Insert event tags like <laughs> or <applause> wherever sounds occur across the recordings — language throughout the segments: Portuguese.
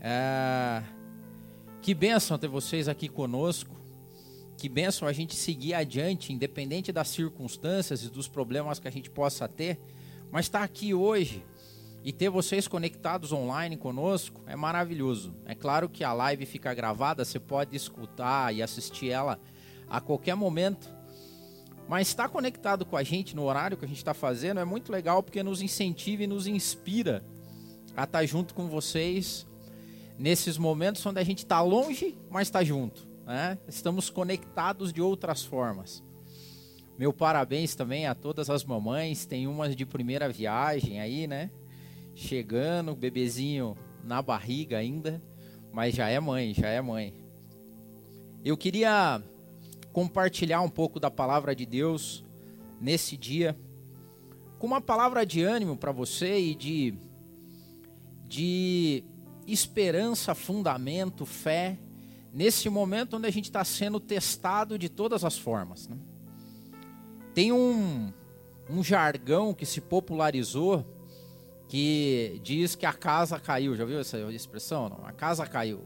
É... Que bênção ter vocês aqui conosco. Que bênção a gente seguir adiante, independente das circunstâncias e dos problemas que a gente possa ter. Mas estar tá aqui hoje e ter vocês conectados online conosco é maravilhoso. É claro que a live fica gravada, você pode escutar e assistir ela a qualquer momento. Mas estar conectado com a gente no horário que a gente está fazendo é muito legal porque nos incentiva e nos inspira a estar tá junto com vocês nesses momentos onde a gente está longe, mas está junto. Né? Estamos conectados de outras formas. Meu parabéns também a todas as mamães. Tem umas de primeira viagem aí, né? Chegando, bebezinho na barriga ainda, mas já é mãe, já é mãe. Eu queria compartilhar um pouco da palavra de Deus nesse dia, com uma palavra de ânimo para você e de, de esperança, fundamento, fé, nesse momento onde a gente está sendo testado de todas as formas. Né? Tem um, um jargão que se popularizou que diz que a casa caiu. Já viu essa expressão? Não? A casa caiu.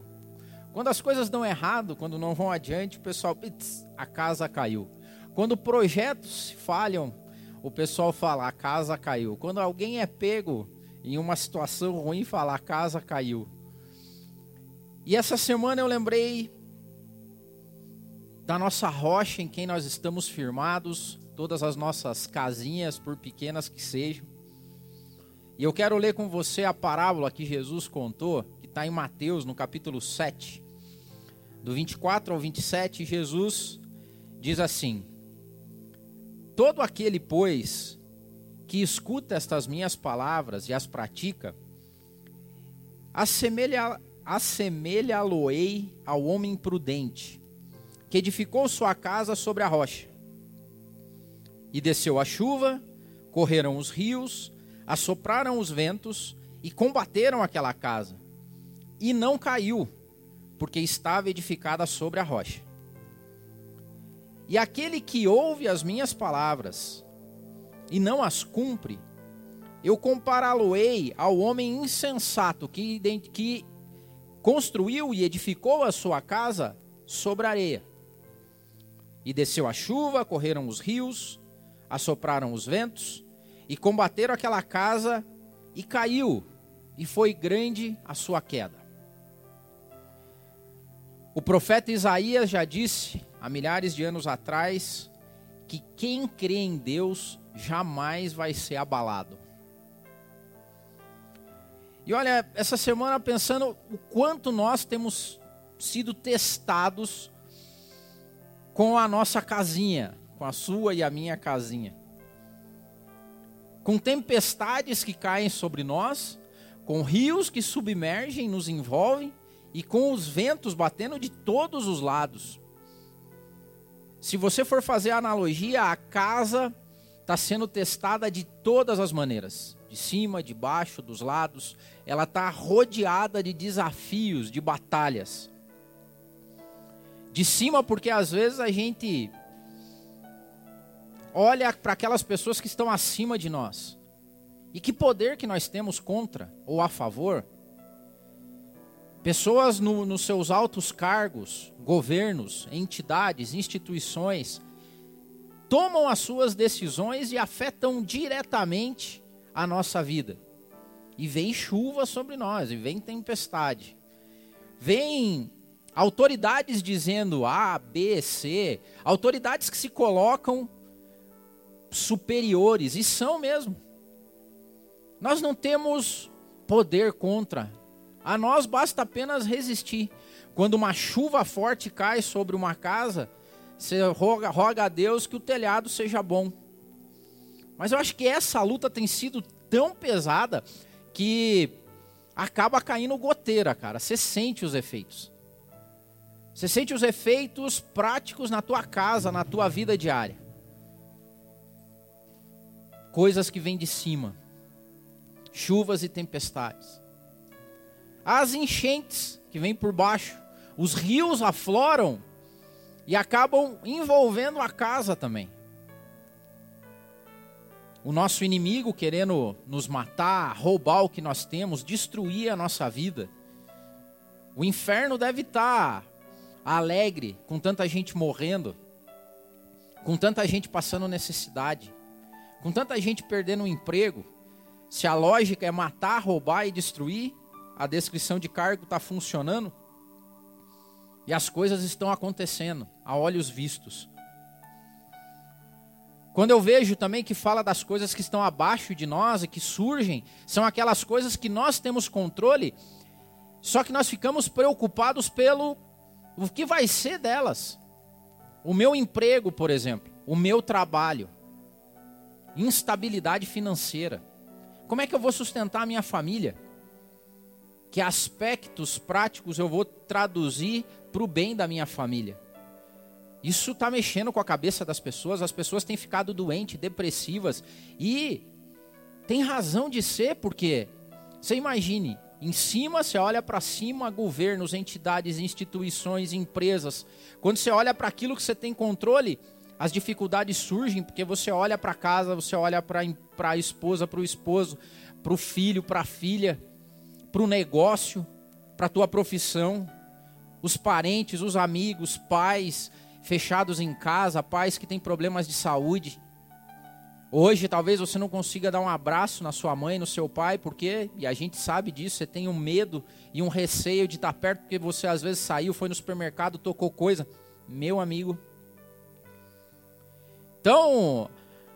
Quando as coisas dão errado, quando não vão adiante, o pessoal, a casa caiu. Quando projetos falham, o pessoal fala, a casa caiu. Quando alguém é pego em uma situação ruim falar a casa caiu. E essa semana eu lembrei da nossa rocha em quem nós estamos firmados, todas as nossas casinhas, por pequenas que sejam. E eu quero ler com você a parábola que Jesus contou, que está em Mateus, no capítulo 7, do 24 ao 27. Jesus diz assim: Todo aquele, pois, que escuta estas minhas palavras e as pratica, assemelha-lo-ei ao homem prudente, que edificou sua casa sobre a rocha. E desceu a chuva, correram os rios, assopraram os ventos e combateram aquela casa. E não caiu, porque estava edificada sobre a rocha. E aquele que ouve as minhas palavras e não as cumpre, eu compará-lo-ei ao homem insensato que, que construiu e edificou a sua casa sobre areia. E desceu a chuva, correram os rios, assopraram os ventos, e combateram aquela casa, e caiu, e foi grande a sua queda. O profeta Isaías já disse, há milhares de anos atrás, que quem crê em Deus jamais vai ser abalado. E olha, essa semana pensando o quanto nós temos sido testados com a nossa casinha, com a sua e a minha casinha. Com tempestades que caem sobre nós, com rios que submergem, nos envolvem e com os ventos batendo de todos os lados. Se você for fazer a analogia, a casa está sendo testada de todas as maneiras de cima, de baixo, dos lados. Ela está rodeada de desafios, de batalhas. De cima, porque às vezes a gente olha para aquelas pessoas que estão acima de nós. E que poder que nós temos contra ou a favor? Pessoas no, nos seus altos cargos, governos, entidades, instituições, tomam as suas decisões e afetam diretamente a nossa vida. E vem chuva sobre nós, e vem tempestade. Vem autoridades dizendo A, B, C, autoridades que se colocam superiores, e são mesmo. Nós não temos poder contra. A nós basta apenas resistir. Quando uma chuva forte cai sobre uma casa, você roga, roga a Deus que o telhado seja bom. Mas eu acho que essa luta tem sido tão pesada que acaba caindo goteira, cara. Você sente os efeitos. Você sente os efeitos práticos na tua casa, na tua vida diária. Coisas que vêm de cima. Chuvas e tempestades. As enchentes que vêm por baixo. Os rios afloram e acabam envolvendo a casa também. O nosso inimigo querendo nos matar, roubar o que nós temos, destruir a nossa vida. O inferno deve estar alegre com tanta gente morrendo, com tanta gente passando necessidade, com tanta gente perdendo o emprego. Se a lógica é matar, roubar e destruir, a descrição de cargo está funcionando e as coisas estão acontecendo a olhos vistos. Quando eu vejo também que fala das coisas que estão abaixo de nós e que surgem, são aquelas coisas que nós temos controle, só que nós ficamos preocupados pelo o que vai ser delas. O meu emprego, por exemplo, o meu trabalho, instabilidade financeira. Como é que eu vou sustentar a minha família? Que aspectos práticos eu vou traduzir para o bem da minha família? Isso está mexendo com a cabeça das pessoas, as pessoas têm ficado doentes, depressivas, e tem razão de ser, porque você imagine, em cima você olha para cima, governos, entidades, instituições, empresas. Quando você olha para aquilo que você tem controle, as dificuldades surgem, porque você olha para casa, você olha para a esposa, para o esposo, para o filho, para a filha, para o negócio, para a tua profissão, os parentes, os amigos, pais, fechados em casa, pais que têm problemas de saúde. Hoje talvez você não consiga dar um abraço na sua mãe, no seu pai, porque, e a gente sabe disso, você tem um medo e um receio de estar perto, porque você às vezes saiu, foi no supermercado, tocou coisa. Meu amigo. Então,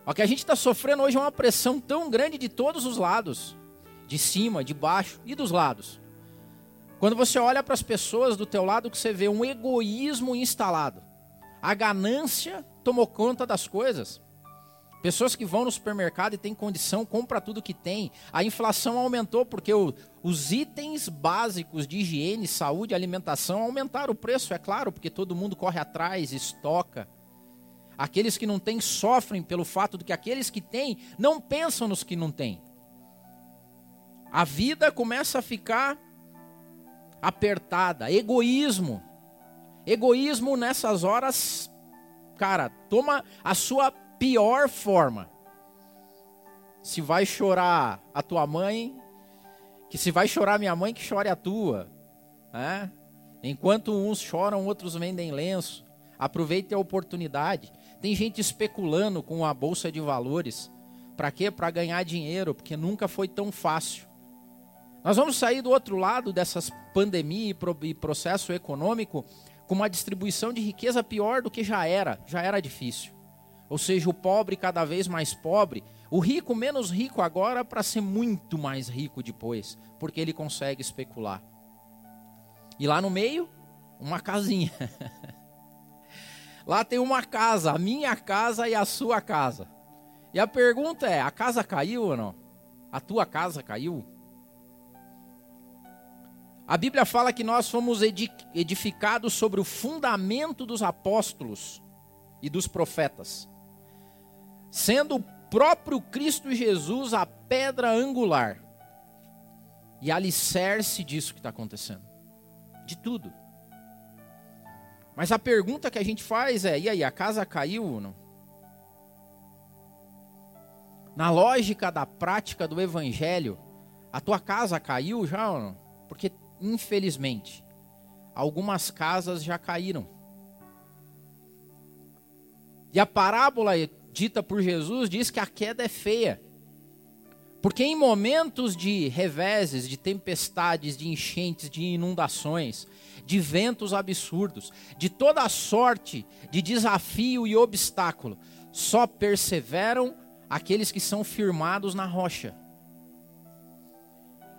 o que a gente está sofrendo hoje é uma pressão tão grande de todos os lados. De cima, de baixo e dos lados. Quando você olha para as pessoas do teu lado, que você vê um egoísmo instalado. A ganância tomou conta das coisas. Pessoas que vão no supermercado e têm condição, compra tudo que tem. A inflação aumentou porque o, os itens básicos de higiene, saúde, alimentação aumentaram o preço, é claro, porque todo mundo corre atrás, estoca. Aqueles que não têm sofrem pelo fato de que aqueles que têm não pensam nos que não têm. A vida começa a ficar apertada, egoísmo. Egoísmo nessas horas, cara, toma a sua pior forma. Se vai chorar a tua mãe, que se vai chorar minha mãe, que chore a tua. Né? Enquanto uns choram, outros vendem lenço. Aproveite a oportunidade. Tem gente especulando com a bolsa de valores. Para quê? Para ganhar dinheiro, porque nunca foi tão fácil. Nós vamos sair do outro lado dessas pandemia e processo econômico com uma distribuição de riqueza pior do que já era, já era difícil. Ou seja, o pobre cada vez mais pobre, o rico menos rico agora para ser muito mais rico depois, porque ele consegue especular. E lá no meio, uma casinha. <laughs> lá tem uma casa, a minha casa e a sua casa. E a pergunta é: a casa caiu ou não? A tua casa caiu? A Bíblia fala que nós fomos edificados sobre o fundamento dos apóstolos e dos profetas, sendo o próprio Cristo Jesus a pedra angular e alicerce disso que está acontecendo, de tudo. Mas a pergunta que a gente faz é: e aí, a casa caiu ou não? Na lógica da prática do evangelho, a tua casa caiu já ou não? Porque infelizmente, algumas casas já caíram. E a parábola dita por Jesus diz que a queda é feia. Porque em momentos de reveses, de tempestades, de enchentes, de inundações, de ventos absurdos, de toda sorte de desafio e obstáculo, só perseveram aqueles que são firmados na rocha.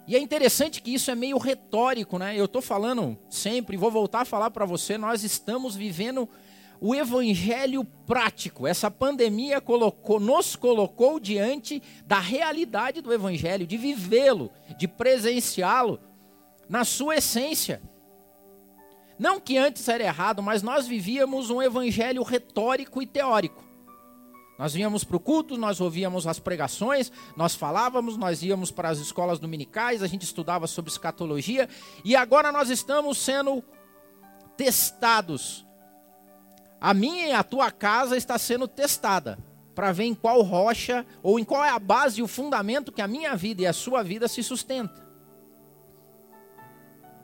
E é interessante que isso é meio retórico, né? Eu estou falando sempre, vou voltar a falar para você, nós estamos vivendo o evangelho prático. Essa pandemia colocou, nos colocou diante da realidade do evangelho, de vivê-lo, de presenciá-lo na sua essência. Não que antes era errado, mas nós vivíamos um evangelho retórico e teórico. Nós íamos para o culto, nós ouvíamos as pregações, nós falávamos, nós íamos para as escolas dominicais, a gente estudava sobre escatologia, e agora nós estamos sendo testados. A minha e a tua casa está sendo testada para ver em qual rocha ou em qual é a base e o fundamento que a minha vida e a sua vida se sustenta.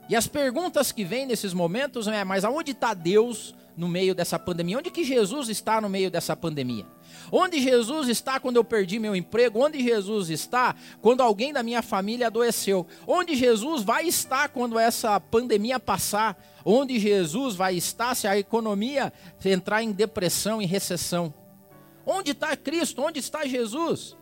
E as perguntas que vêm nesses momentos é: mas aonde está Deus no meio dessa pandemia? Onde que Jesus está no meio dessa pandemia? Onde Jesus está quando eu perdi meu emprego? Onde Jesus está quando alguém da minha família adoeceu? Onde Jesus vai estar quando essa pandemia passar? Onde Jesus vai estar se a economia entrar em depressão e recessão? Onde está Cristo? Onde está Jesus?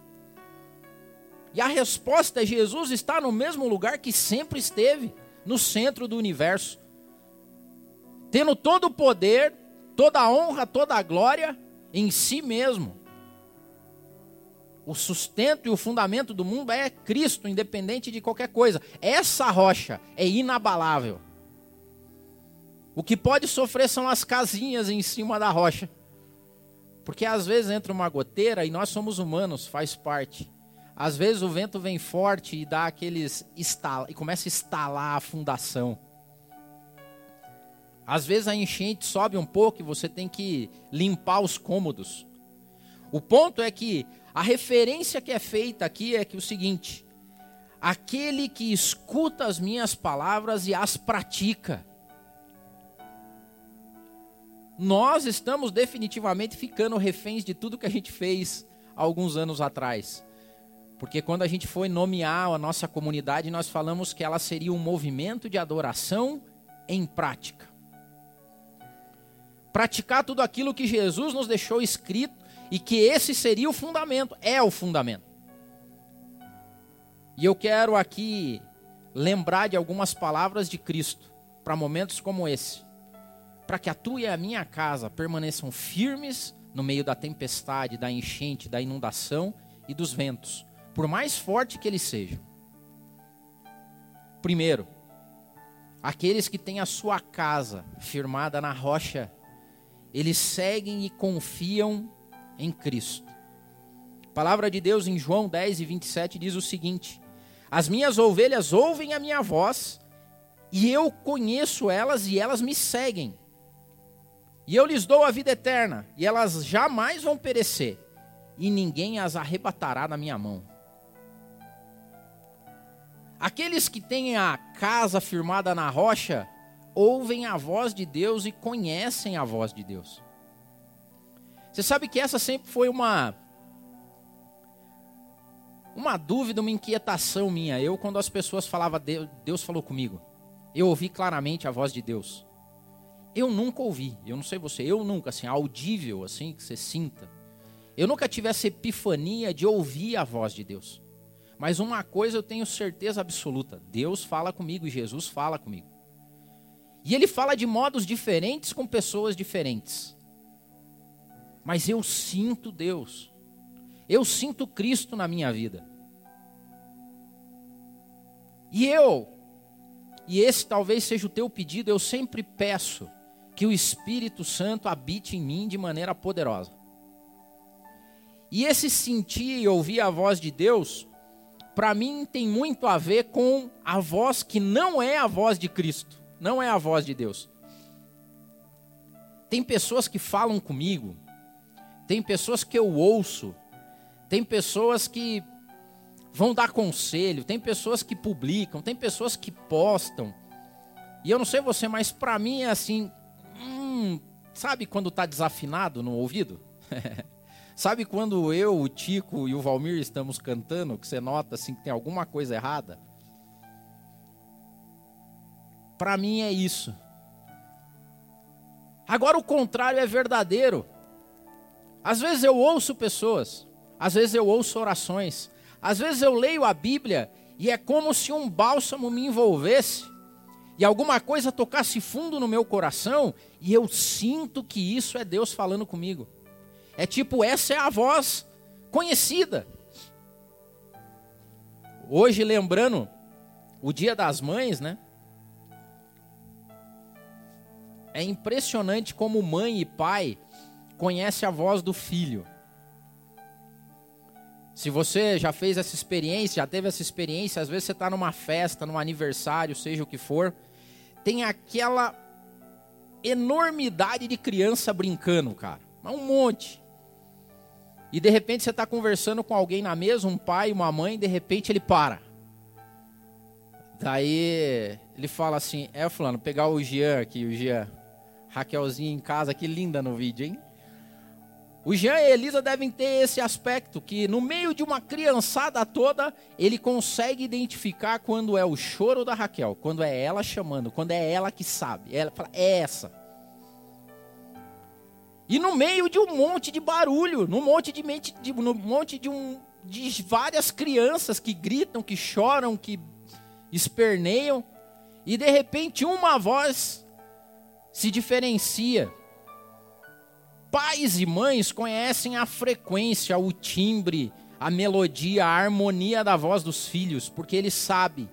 E a resposta é: Jesus está no mesmo lugar que sempre esteve, no centro do universo, tendo todo o poder, toda a honra, toda a glória em si mesmo. O sustento e o fundamento do mundo é Cristo, independente de qualquer coisa. Essa rocha é inabalável. O que pode sofrer são as casinhas em cima da rocha. Porque às vezes entra uma goteira e nós somos humanos, faz parte. Às vezes o vento vem forte e dá aqueles estala, e começa a estalar a fundação. Às vezes a enchente sobe um pouco e você tem que limpar os cômodos. O ponto é que a referência que é feita aqui é que o seguinte: aquele que escuta as minhas palavras e as pratica. Nós estamos definitivamente ficando reféns de tudo que a gente fez alguns anos atrás. Porque quando a gente foi nomear a nossa comunidade, nós falamos que ela seria um movimento de adoração em prática praticar tudo aquilo que Jesus nos deixou escrito e que esse seria o fundamento, é o fundamento. E eu quero aqui lembrar de algumas palavras de Cristo para momentos como esse, para que a tua e a minha casa permaneçam firmes no meio da tempestade, da enchente, da inundação e dos ventos, por mais forte que eles sejam. Primeiro, aqueles que têm a sua casa firmada na rocha eles seguem e confiam em Cristo. A palavra de Deus em João 10 e 27 diz o seguinte: As minhas ovelhas ouvem a minha voz, e eu conheço elas e elas me seguem. E eu lhes dou a vida eterna, e elas jamais vão perecer, e ninguém as arrebatará da minha mão. Aqueles que têm a casa firmada na rocha, ouvem a voz de Deus e conhecem a voz de Deus. Você sabe que essa sempre foi uma uma dúvida, uma inquietação minha. Eu quando as pessoas falavam Deus falou comigo, eu ouvi claramente a voz de Deus. Eu nunca ouvi, eu não sei você, eu nunca assim audível assim que você sinta. Eu nunca tive essa epifania de ouvir a voz de Deus. Mas uma coisa eu tenho certeza absoluta: Deus fala comigo e Jesus fala comigo. E ele fala de modos diferentes com pessoas diferentes. Mas eu sinto Deus. Eu sinto Cristo na minha vida. E eu, e esse talvez seja o teu pedido, eu sempre peço que o Espírito Santo habite em mim de maneira poderosa. E esse sentir e ouvir a voz de Deus, para mim tem muito a ver com a voz que não é a voz de Cristo não é a voz de Deus. Tem pessoas que falam comigo, tem pessoas que eu ouço, tem pessoas que vão dar conselho, tem pessoas que publicam, tem pessoas que postam. E eu não sei você, mas para mim é assim, hum, sabe quando está desafinado no ouvido? <laughs> sabe quando eu, o Tico e o Valmir estamos cantando, que você nota assim que tem alguma coisa errada? Para mim é isso. Agora o contrário é verdadeiro. Às vezes eu ouço pessoas, às vezes eu ouço orações, às vezes eu leio a Bíblia e é como se um bálsamo me envolvesse e alguma coisa tocasse fundo no meu coração e eu sinto que isso é Deus falando comigo. É tipo, essa é a voz conhecida. Hoje, lembrando o Dia das Mães, né? É impressionante como mãe e pai conhecem a voz do filho. Se você já fez essa experiência, já teve essa experiência, às vezes você está numa festa, num aniversário, seja o que for, tem aquela enormidade de criança brincando, cara. Um monte. E de repente você está conversando com alguém na mesa, um pai, uma mãe, e de repente ele para. Daí ele fala assim: É, Fulano, pegar o Jean aqui, o Jean. Raquelzinha em casa, que linda no vídeo, hein? O Jean e a Elisa devem ter esse aspecto, que no meio de uma criançada toda, ele consegue identificar quando é o choro da Raquel, quando é ela chamando, quando é ela que sabe. Ela fala, é essa. E no meio de um monte de barulho, no monte de, de, no monte de, um, de várias crianças que gritam, que choram, que esperneiam, e de repente uma voz se diferencia. Pais e mães conhecem a frequência, o timbre, a melodia, a harmonia da voz dos filhos, porque ele sabe.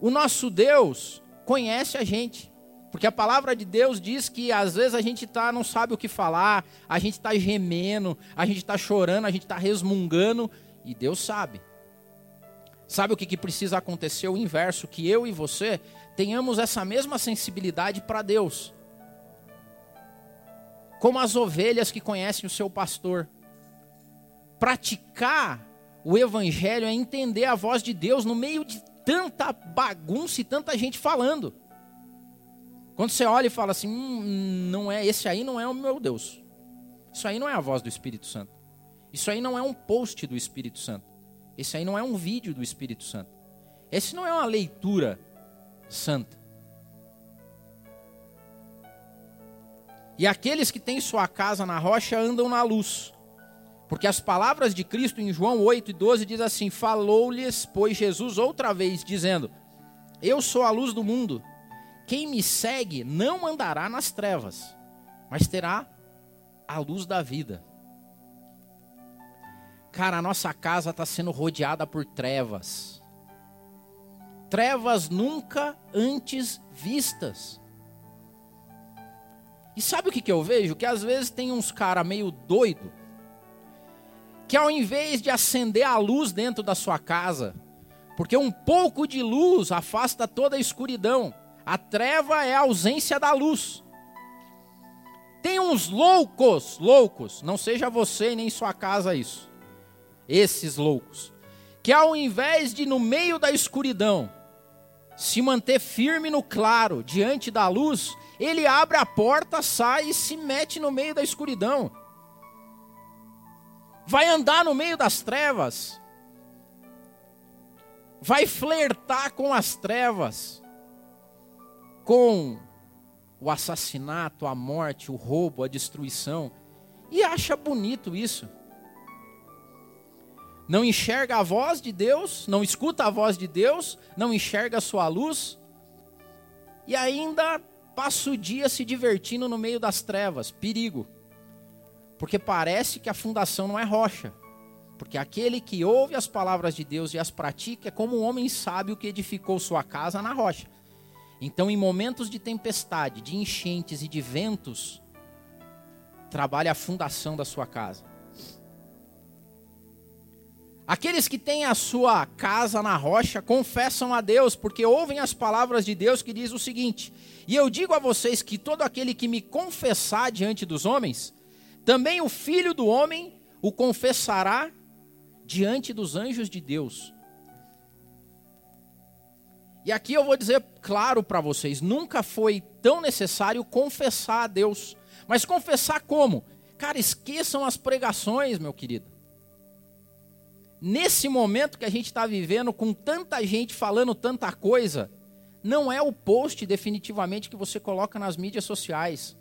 O nosso Deus conhece a gente. Porque a palavra de Deus diz que às vezes a gente tá, não sabe o que falar, a gente está gemendo, a gente está chorando, a gente está resmungando, e Deus sabe. Sabe o que, que precisa acontecer? O inverso, que eu e você tenhamos essa mesma sensibilidade para Deus. Como as ovelhas que conhecem o seu pastor. Praticar o evangelho é entender a voz de Deus no meio de tanta bagunça e tanta gente falando. Quando você olha e fala assim, hum, não é esse aí não é o meu Deus. Isso aí não é a voz do Espírito Santo. Isso aí não é um post do Espírito Santo. Esse aí não é um vídeo do Espírito Santo. Esse não é uma leitura santa. E aqueles que têm sua casa na rocha andam na luz. Porque as palavras de Cristo em João 8 e 12 diz assim: Falou-lhes, pois Jesus outra vez, dizendo: Eu sou a luz do mundo. Quem me segue não andará nas trevas, mas terá a luz da vida. Cara, a nossa casa está sendo rodeada por trevas. Trevas nunca antes vistas. E sabe o que, que eu vejo? Que às vezes tem uns caras meio doido que ao invés de acender a luz dentro da sua casa, porque um pouco de luz afasta toda a escuridão, a treva é a ausência da luz. Tem uns loucos, loucos, não seja você nem sua casa isso esses loucos, que ao invés de no meio da escuridão se manter firme no claro, diante da luz, ele abre a porta, sai e se mete no meio da escuridão. Vai andar no meio das trevas. Vai flertar com as trevas. Com o assassinato, a morte, o roubo, a destruição. E acha bonito isso não enxerga a voz de Deus, não escuta a voz de Deus, não enxerga a sua luz, e ainda passa o dia se divertindo no meio das trevas. Perigo. Porque parece que a fundação não é rocha. Porque aquele que ouve as palavras de Deus e as pratica é como um homem sábio que edificou sua casa na rocha. Então, em momentos de tempestade, de enchentes e de ventos, trabalhe a fundação da sua casa. Aqueles que têm a sua casa na rocha confessam a Deus, porque ouvem as palavras de Deus que diz o seguinte: E eu digo a vocês que todo aquele que me confessar diante dos homens, também o filho do homem o confessará diante dos anjos de Deus. E aqui eu vou dizer claro para vocês: nunca foi tão necessário confessar a Deus. Mas confessar como? Cara, esqueçam as pregações, meu querido nesse momento que a gente está vivendo, com tanta gente falando tanta coisa, não é o post definitivamente que você coloca nas mídias sociais.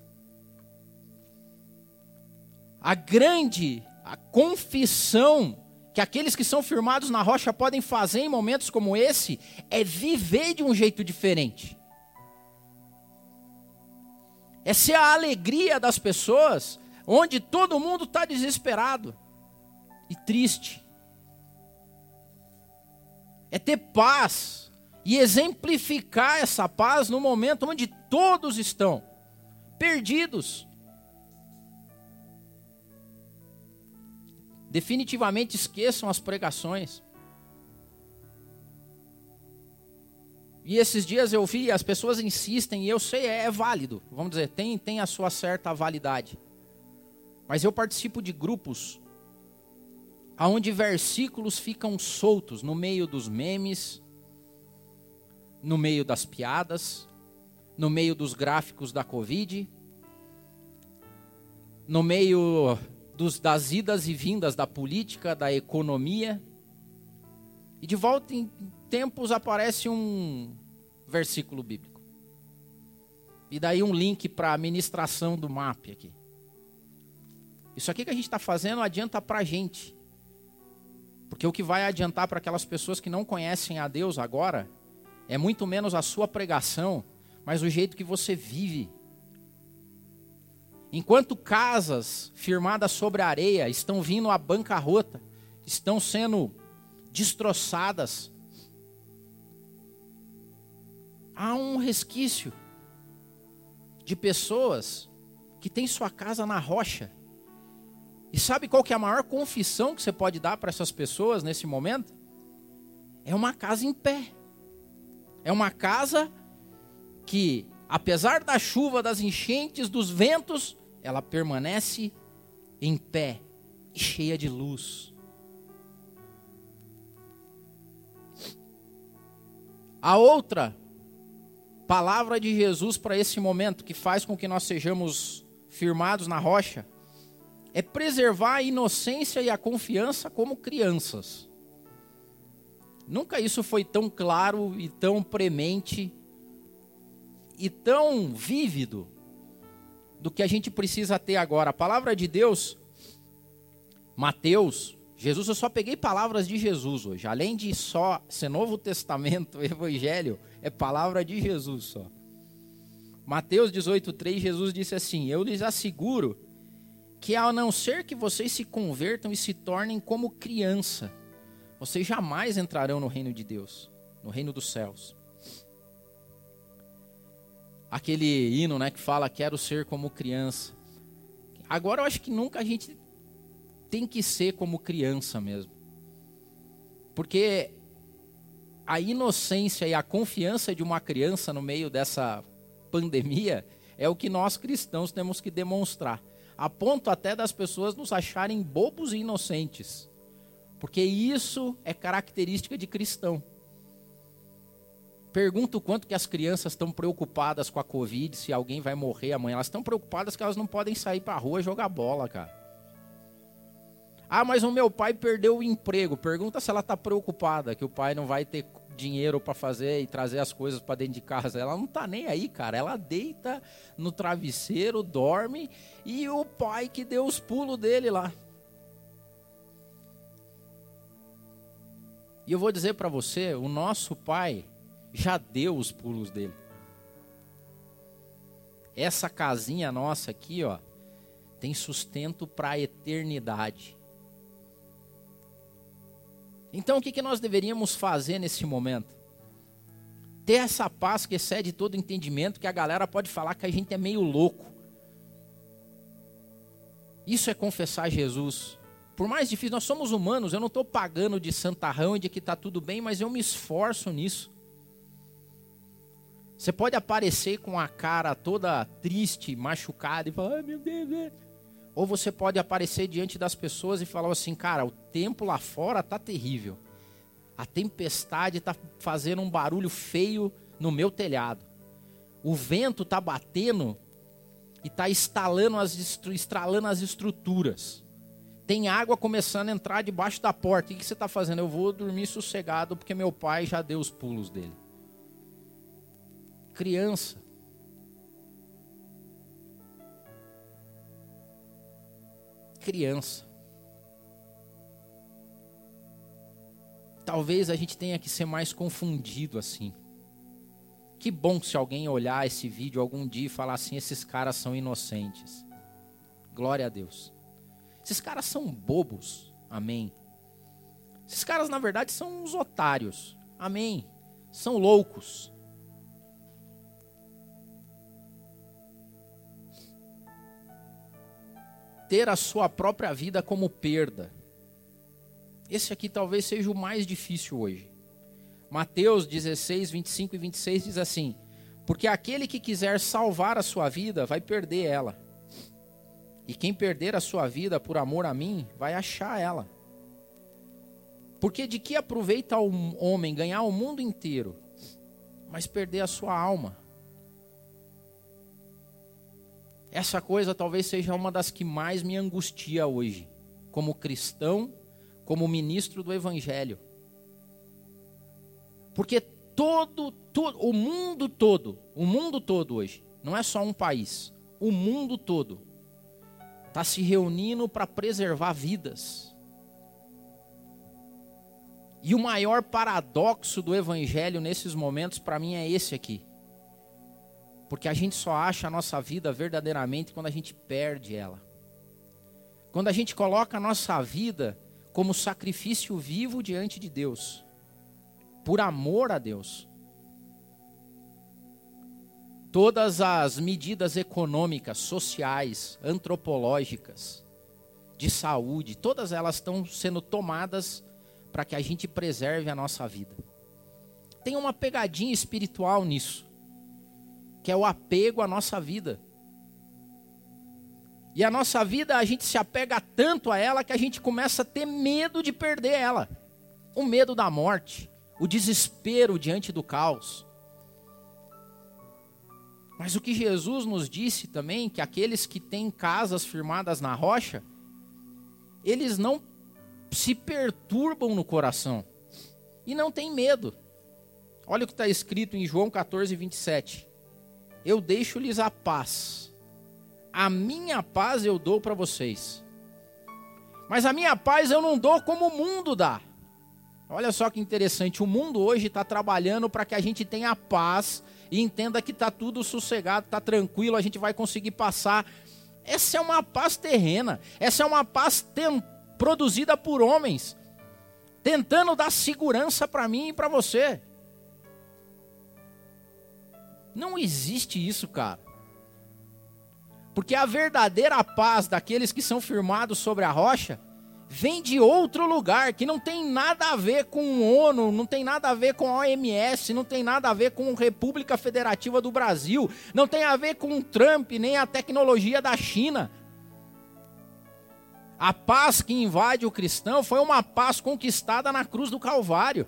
A grande a confissão que aqueles que são firmados na rocha podem fazer em momentos como esse é viver de um jeito diferente. É ser a alegria das pessoas, onde todo mundo está desesperado e triste é ter paz e exemplificar essa paz no momento onde todos estão perdidos. Definitivamente esqueçam as pregações. E esses dias eu vi, as pessoas insistem, e eu sei, é, é válido, vamos dizer, tem, tem a sua certa validade. Mas eu participo de grupos aonde versículos ficam soltos no meio dos memes, no meio das piadas, no meio dos gráficos da Covid, no meio dos, das idas e vindas da política, da economia. E de volta em tempos aparece um versículo bíblico. E daí um link para a ministração do MAP aqui. Isso aqui que a gente está fazendo adianta para a gente. Porque o que vai adiantar para aquelas pessoas que não conhecem a Deus agora é muito menos a sua pregação, mas o jeito que você vive. Enquanto casas firmadas sobre a areia estão vindo à bancarrota, estão sendo destroçadas, há um resquício de pessoas que têm sua casa na rocha e sabe qual que é a maior confissão que você pode dar para essas pessoas nesse momento? É uma casa em pé. É uma casa que, apesar da chuva, das enchentes, dos ventos, ela permanece em pé e cheia de luz. A outra palavra de Jesus para esse momento que faz com que nós sejamos firmados na rocha é preservar a inocência e a confiança como crianças. Nunca isso foi tão claro e tão premente e tão vívido do que a gente precisa ter agora. A palavra de Deus, Mateus, Jesus, eu só peguei palavras de Jesus hoje. Além de só ser Novo Testamento, <laughs> Evangelho, é palavra de Jesus só. Mateus 18,3, Jesus disse assim: Eu lhes asseguro que a não ser que vocês se convertam e se tornem como criança, vocês jamais entrarão no reino de Deus, no reino dos céus. Aquele hino, né, que fala quero ser como criança. Agora eu acho que nunca a gente tem que ser como criança mesmo. Porque a inocência e a confiança de uma criança no meio dessa pandemia é o que nós cristãos temos que demonstrar a ponto até das pessoas nos acharem bobos e inocentes. Porque isso é característica de cristão. Pergunto quanto que as crianças estão preocupadas com a Covid, se alguém vai morrer amanhã. Elas estão preocupadas que elas não podem sair para a rua jogar bola, cara. Ah, mas o meu pai perdeu o emprego. Pergunta se ela está preocupada que o pai não vai ter dinheiro para fazer e trazer as coisas para dentro de casa. Ela não tá nem aí, cara. Ela deita no travesseiro, dorme e o pai que deu os pulos dele lá. E eu vou dizer para você, o nosso pai já deu os pulos dele. Essa casinha nossa aqui, ó, tem sustento para a eternidade. Então o que, nós deveríamos fazer nesse momento? Ter essa paz que excede todo entendimento, que a galera pode falar que a gente é meio louco. Isso é confessar Jesus. Por mais difícil, nós somos humanos, eu não estou pagando de santarrão e de que está tudo bem, mas eu me esforço nisso. Você pode aparecer com a cara toda triste, machucada e falar, ai meu Deus, Deus. Ou você pode aparecer diante das pessoas e falar assim, cara, o tempo lá fora tá terrível. A tempestade tá fazendo um barulho feio no meu telhado. O vento tá batendo e tá instalando as, estralando as estruturas. Tem água começando a entrar debaixo da porta. O que você está fazendo? Eu vou dormir sossegado porque meu pai já deu os pulos dele. Criança criança. Talvez a gente tenha que ser mais confundido assim. Que bom se alguém olhar esse vídeo algum dia e falar assim: esses caras são inocentes. Glória a Deus. Esses caras são bobos. Amém. Esses caras, na verdade, são uns otários. Amém. São loucos. Ter a sua própria vida como perda. Esse aqui talvez seja o mais difícil hoje. Mateus 16, 25 e 26 diz assim: Porque aquele que quiser salvar a sua vida vai perder ela. E quem perder a sua vida por amor a mim vai achar ela. Porque de que aproveita um homem ganhar o mundo inteiro, mas perder a sua alma. Essa coisa talvez seja uma das que mais me angustia hoje, como cristão, como ministro do Evangelho. Porque todo, todo, o mundo todo, o mundo todo hoje, não é só um país, o mundo todo está se reunindo para preservar vidas. E o maior paradoxo do evangelho nesses momentos para mim é esse aqui. Porque a gente só acha a nossa vida verdadeiramente quando a gente perde ela. Quando a gente coloca a nossa vida como sacrifício vivo diante de Deus, por amor a Deus. Todas as medidas econômicas, sociais, antropológicas, de saúde, todas elas estão sendo tomadas para que a gente preserve a nossa vida. Tem uma pegadinha espiritual nisso, que é o apego à nossa vida. E a nossa vida, a gente se apega tanto a ela que a gente começa a ter medo de perder ela. O medo da morte, o desespero diante do caos. Mas o que Jesus nos disse também, que aqueles que têm casas firmadas na rocha, eles não se perturbam no coração e não têm medo. Olha o que está escrito em João 14, 27. Eu deixo-lhes a paz, a minha paz eu dou para vocês. Mas a minha paz eu não dou como o mundo dá. Olha só que interessante, o mundo hoje está trabalhando para que a gente tenha paz e entenda que está tudo sossegado, está tranquilo, a gente vai conseguir passar. Essa é uma paz terrena, essa é uma paz produzida por homens, tentando dar segurança para mim e para você. Não existe isso, cara. Porque a verdadeira paz daqueles que são firmados sobre a rocha vem de outro lugar, que não tem nada a ver com o ONU, não tem nada a ver com a OMS, não tem nada a ver com a República Federativa do Brasil, não tem a ver com o Trump, nem a tecnologia da China. A paz que invade o cristão foi uma paz conquistada na cruz do Calvário.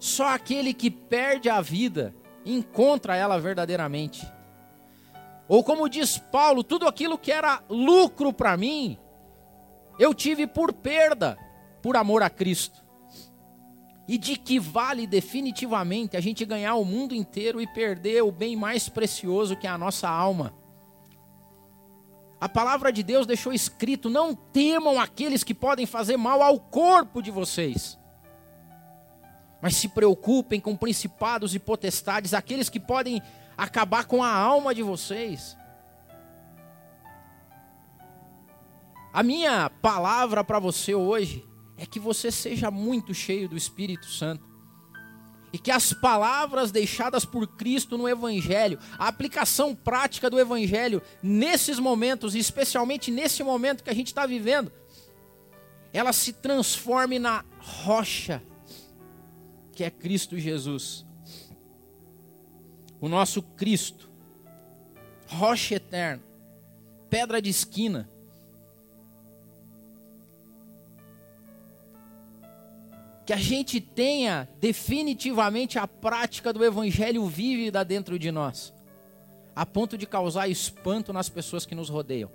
Só aquele que perde a vida encontra ela verdadeiramente. Ou como diz Paulo, tudo aquilo que era lucro para mim, eu tive por perda, por amor a Cristo. E de que vale definitivamente a gente ganhar o mundo inteiro e perder o bem mais precioso que é a nossa alma? A palavra de Deus deixou escrito: não temam aqueles que podem fazer mal ao corpo de vocês, mas se preocupem com principados e potestades, aqueles que podem acabar com a alma de vocês. A minha palavra para você hoje é que você seja muito cheio do Espírito Santo. E que as palavras deixadas por Cristo no Evangelho, a aplicação prática do Evangelho nesses momentos, especialmente nesse momento que a gente está vivendo, ela se transforme na rocha que é Cristo Jesus o nosso Cristo, rocha eterna, pedra de esquina. Que a gente tenha definitivamente a prática do Evangelho vívida dentro de nós, a ponto de causar espanto nas pessoas que nos rodeiam.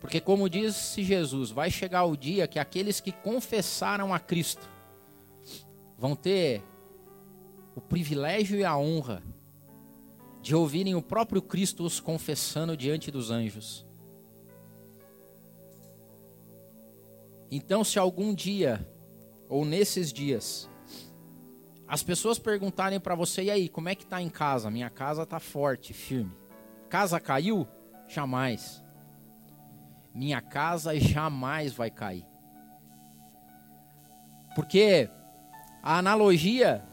Porque, como disse Jesus, vai chegar o dia que aqueles que confessaram a Cristo vão ter o privilégio e a honra de ouvirem o próprio Cristo os confessando diante dos anjos. Então, se algum dia, ou nesses dias, as pessoas perguntarem para você, e aí, como é que está em casa? Minha casa está forte, firme. Casa caiu? Jamais. Minha casa jamais vai cair. Porque a analogia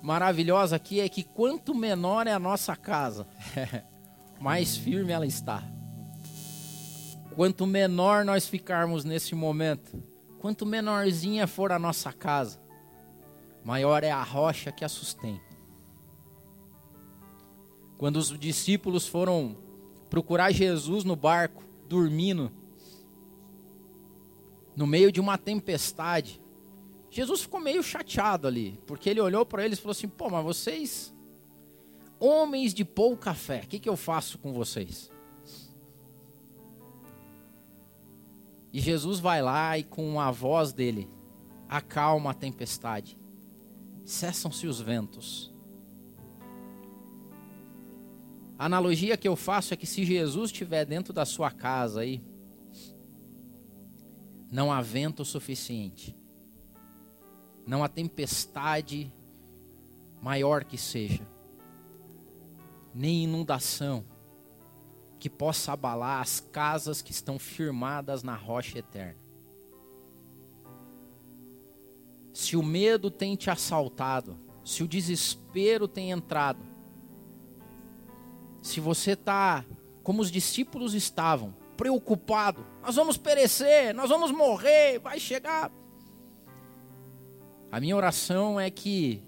maravilhosa aqui é que quanto menor é a nossa casa, <laughs> mais firme ela está. Quanto menor nós ficarmos nesse momento, quanto menorzinha for a nossa casa, maior é a rocha que a sustém. Quando os discípulos foram procurar Jesus no barco, dormindo, no meio de uma tempestade, Jesus ficou meio chateado ali, porque ele olhou para eles e falou assim: pô, mas vocês, homens de pouca fé, o que, que eu faço com vocês? E Jesus vai lá e com a voz dele acalma a tempestade. Cessam-se os ventos. A analogia que eu faço é que se Jesus estiver dentro da sua casa aí, não há vento suficiente, não há tempestade maior que seja, nem inundação que possa abalar as casas que estão firmadas na rocha eterna. Se o medo tem te assaltado, se o desespero tem entrado, se você está como os discípulos estavam, preocupado, nós vamos perecer, nós vamos morrer, vai chegar. A minha oração é que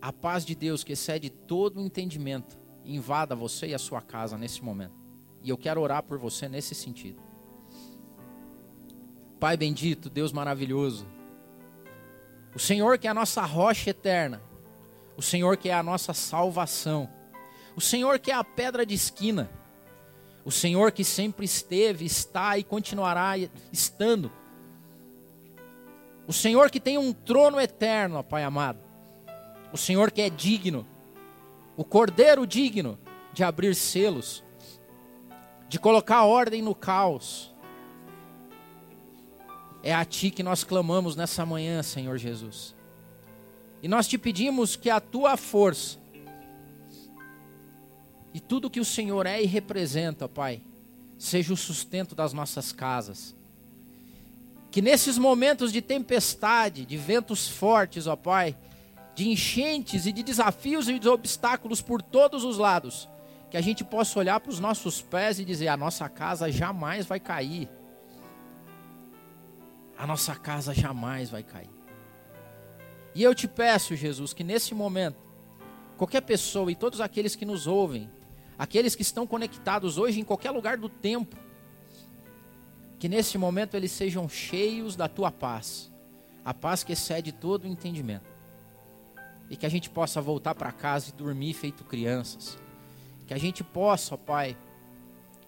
a paz de Deus, que excede todo o entendimento, invada você e a sua casa nesse momento. E eu quero orar por você nesse sentido. Pai bendito, Deus maravilhoso, o Senhor que é a nossa rocha eterna, o Senhor que é a nossa salvação, o Senhor que é a pedra de esquina, o Senhor que sempre esteve, está e continuará estando, o Senhor que tem um trono eterno, Pai amado, o Senhor que é digno, o Cordeiro digno de abrir selos, de colocar ordem no caos. É a Ti que nós clamamos nessa manhã, Senhor Jesus. E nós te pedimos que a Tua força e tudo que o Senhor é e representa, Pai, seja o sustento das nossas casas. Que nesses momentos de tempestade, de ventos fortes, ó Pai, de enchentes e de desafios e de obstáculos por todos os lados, que a gente possa olhar para os nossos pés e dizer: a nossa casa jamais vai cair. A nossa casa jamais vai cair. E eu te peço, Jesus, que nesse momento, qualquer pessoa e todos aqueles que nos ouvem, aqueles que estão conectados hoje em qualquer lugar do tempo, que nesse momento eles sejam cheios da tua paz, a paz que excede todo o entendimento, e que a gente possa voltar para casa e dormir feito crianças, que a gente possa, ó Pai,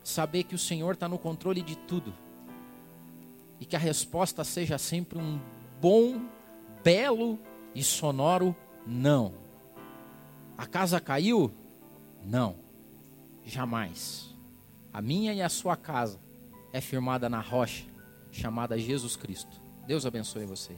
saber que o Senhor está no controle de tudo e que a resposta seja sempre um bom, belo e sonoro não. A casa caiu? Não, jamais. A minha e a sua casa é firmada na rocha chamada Jesus Cristo. Deus abençoe vocês.